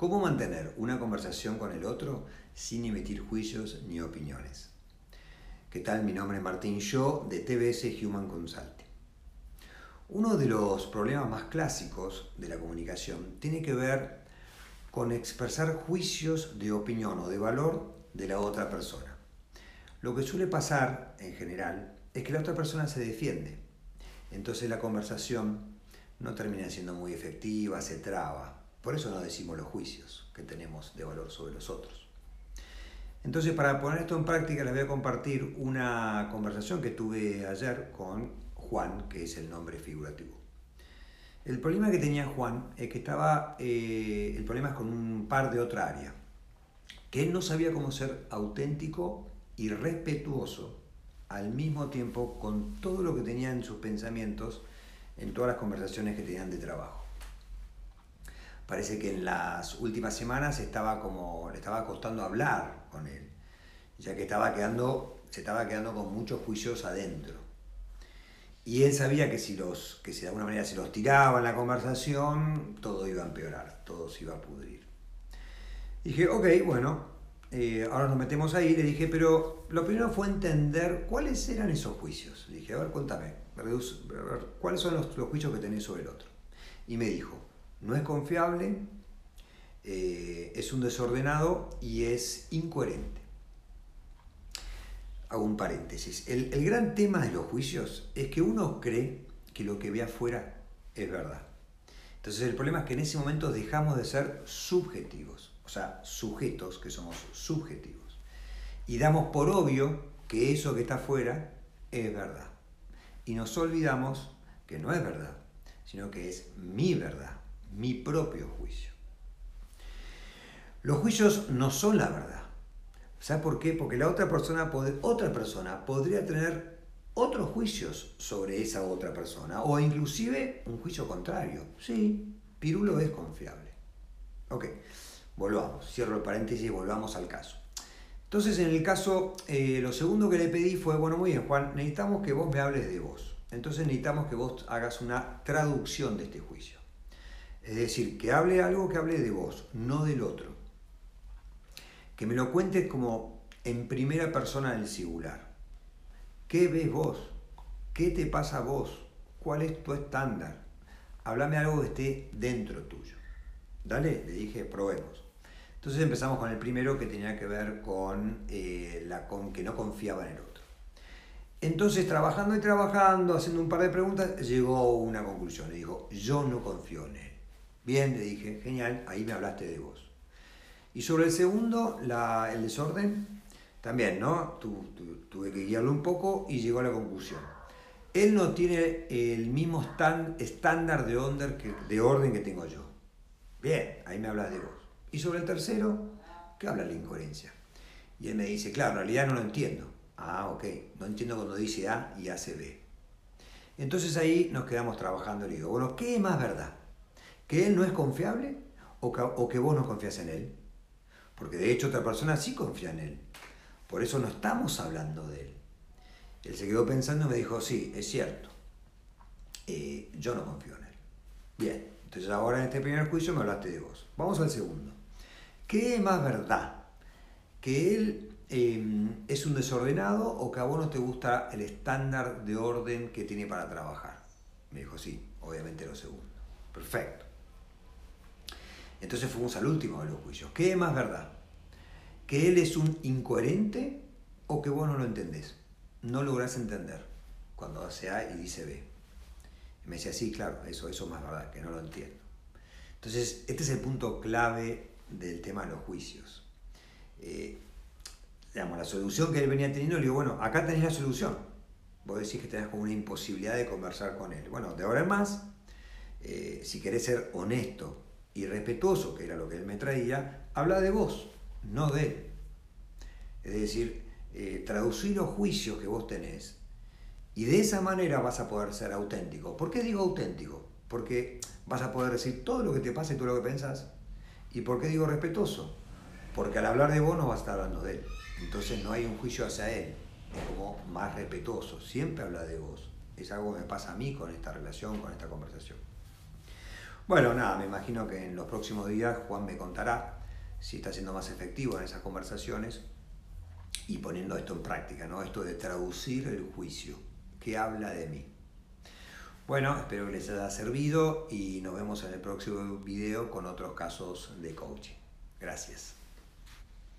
¿Cómo mantener una conversación con el otro sin emitir juicios ni opiniones? ¿Qué tal? Mi nombre es Martín Yo de TBS Human Consulting. Uno de los problemas más clásicos de la comunicación tiene que ver con expresar juicios de opinión o de valor de la otra persona. Lo que suele pasar en general es que la otra persona se defiende. Entonces la conversación no termina siendo muy efectiva, se traba, por eso no decimos los juicios que tenemos de valor sobre los otros. Entonces, para poner esto en práctica, les voy a compartir una conversación que tuve ayer con Juan, que es el nombre figurativo. El problema que tenía Juan es que estaba, eh, el problema es con un par de otra área, que él no sabía cómo ser auténtico y respetuoso al mismo tiempo con todo lo que tenía en sus pensamientos en todas las conversaciones que tenían de trabajo parece que en las últimas semanas estaba como, le estaba costando hablar con él, ya que estaba quedando, se estaba quedando con muchos juicios adentro. Y él sabía que si, los, que si de alguna manera se los tiraba en la conversación, todo iba a empeorar, todo se iba a pudrir. Dije, ok, bueno, eh, ahora nos metemos ahí. Le dije, pero lo primero fue entender cuáles eran esos juicios. Dije, a ver, cuéntame, ¿cuáles son los, los juicios que tenés sobre el otro? Y me dijo, no es confiable, eh, es un desordenado y es incoherente. Hago un paréntesis. El, el gran tema de los juicios es que uno cree que lo que ve afuera es verdad. Entonces el problema es que en ese momento dejamos de ser subjetivos, o sea, sujetos que somos subjetivos. Y damos por obvio que eso que está afuera es verdad. Y nos olvidamos que no es verdad, sino que es mi verdad mi propio juicio. Los juicios no son la verdad. ¿Sabes por qué? Porque la otra persona, otra persona podría tener otros juicios sobre esa otra persona o inclusive un juicio contrario. Sí, Pirulo es confiable. Ok, volvamos, cierro el paréntesis volvamos al caso. Entonces, en el caso, eh, lo segundo que le pedí fue, bueno, muy bien, Juan, necesitamos que vos me hables de vos. Entonces necesitamos que vos hagas una traducción de este juicio. Es decir, que hable algo que hable de vos, no del otro. Que me lo cuentes como en primera persona del singular. ¿Qué ves vos? ¿Qué te pasa vos? ¿Cuál es tu estándar? Háblame algo que esté dentro tuyo. Dale, le dije, probemos. Entonces empezamos con el primero que tenía que ver con, eh, la, con que no confiaba en el otro. Entonces, trabajando y trabajando, haciendo un par de preguntas, llegó a una conclusión. Le dijo, yo no confío en él. Bien, le dije, genial, ahí me hablaste de vos. Y sobre el segundo, el desorden, también, ¿no? tuve que guiarlo un poco y llegó a la conclusión. Él no tiene el mismo estándar de que, de orden que tengo yo. Bien, ahí me hablas de vos. Y sobre el tercero, ¿qué habla la incoherencia? Y él me dice, claro, en realidad no lo entiendo. Ah, ok, no entiendo cuando dice A y hace B. Entonces ahí nos quedamos trabajando y digo, bueno, ¿qué es más verdad? Que él no es confiable o que, vos no confías en él. Porque de hecho otra persona sí confía en él. Por eso no estamos hablando de él. Él se quedó pensando y me dijo, sí, es cierto. Eh, yo no confío en él. Bien, entonces ahora en este primer juicio me hablaste de vos. Vamos al segundo. ¿Qué es más verdad? ¿Que él em, es un desordenado o que a vos no te gusta el estándar de orden que tiene para trabajar? Me dijo, sí, obviamente lo segundo. Perfecto. Entonces fuimos al último de los juicios. ¿Qué es más verdad? ¿Que él es un incoherente o que vos no lo entendés? No lográs entender cuando hace A y dice B. Y me decía, sí, claro, eso, eso es más verdad, que no lo entiendo. Entonces, este es el punto clave del tema de los juicios. Eh, digamos, la solución que él venía teniendo, le digo, bueno, acá tenés la solución. Vos decís que tenés como una imposibilidad de conversar con él. Bueno, de ahora en más, eh, si querés ser honesto y respetuoso, que era lo que él me traía, habla de vos, no de él. Es decir, eh, traducir los juicios que vos tenés y de esa manera vas a poder ser auténtico. ¿Por qué digo auténtico? Porque vas a poder decir todo lo que te pasa y todo lo que pensás. ¿Y por qué digo respetuoso? Porque al hablar de vos no vas a estar hablando de él. Entonces no hay un juicio hacia él. Es como más respetuoso. Siempre habla de vos. Es algo que me pasa a mí con esta relación, con esta conversación. Bueno, nada, me imagino que en los próximos días Juan me contará si está siendo más efectivo en esas conversaciones y poniendo esto en práctica, ¿no? Esto de traducir el juicio, que habla de mí. Bueno, espero que les haya servido y nos vemos en el próximo video con otros casos de coaching. Gracias.